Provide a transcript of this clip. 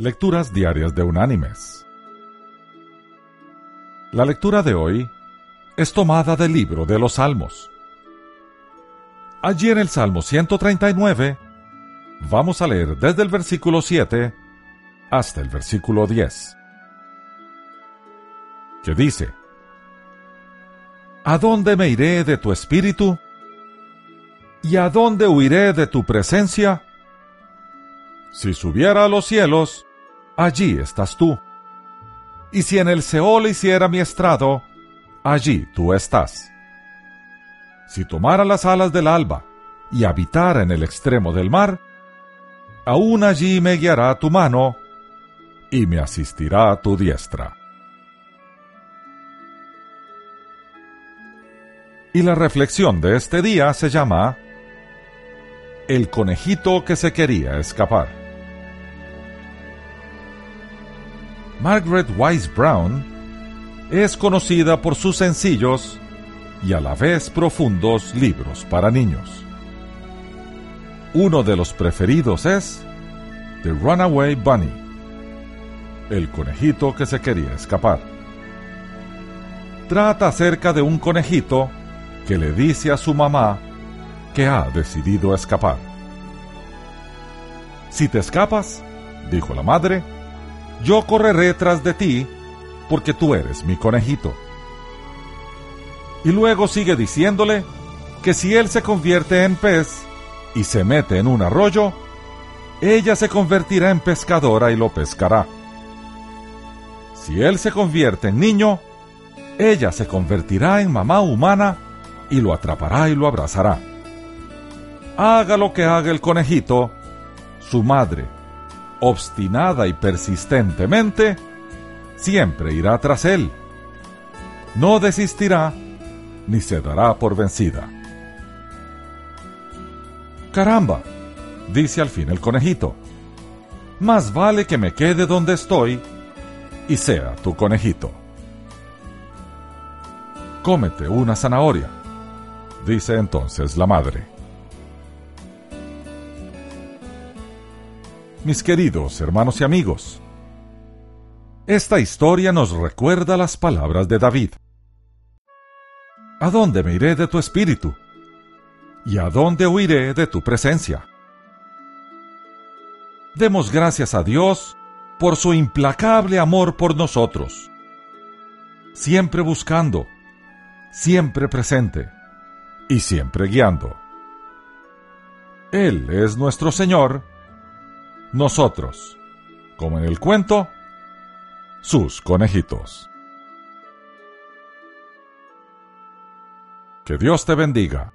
Lecturas Diarias de Unánimes. La lectura de hoy es tomada del libro de los Salmos. Allí en el Salmo 139 vamos a leer desde el versículo 7 hasta el versículo 10, que dice, ¿A dónde me iré de tu espíritu? ¿Y a dónde huiré de tu presencia? Si subiera a los cielos, allí estás tú. Y si en el Seol hiciera mi estrado, allí tú estás. Si tomara las alas del alba y habitara en el extremo del mar, aún allí me guiará tu mano y me asistirá tu diestra. Y la reflexión de este día se llama El conejito que se quería escapar. Margaret Wise Brown es conocida por sus sencillos y a la vez profundos libros para niños. Uno de los preferidos es The Runaway Bunny, el conejito que se quería escapar. Trata acerca de un conejito que le dice a su mamá que ha decidido escapar. Si te escapas, dijo la madre, yo correré tras de ti, porque tú eres mi conejito. Y luego sigue diciéndole que si él se convierte en pez y se mete en un arroyo, ella se convertirá en pescadora y lo pescará. Si él se convierte en niño, ella se convertirá en mamá humana y lo atrapará y lo abrazará. Haga lo que haga el conejito, su madre, obstinada y persistentemente, siempre irá tras él. No desistirá ni se dará por vencida. Caramba, dice al fin el conejito, más vale que me quede donde estoy y sea tu conejito. Cómete una zanahoria, dice entonces la madre. Mis queridos hermanos y amigos. Esta historia nos recuerda las palabras de David. ¿A dónde me iré de tu espíritu? ¿Y a dónde huiré de tu presencia? Demos gracias a Dios por su implacable amor por nosotros, siempre buscando, siempre presente y siempre guiando. Él es nuestro Señor nosotros, como en el cuento, sus conejitos. Que Dios te bendiga.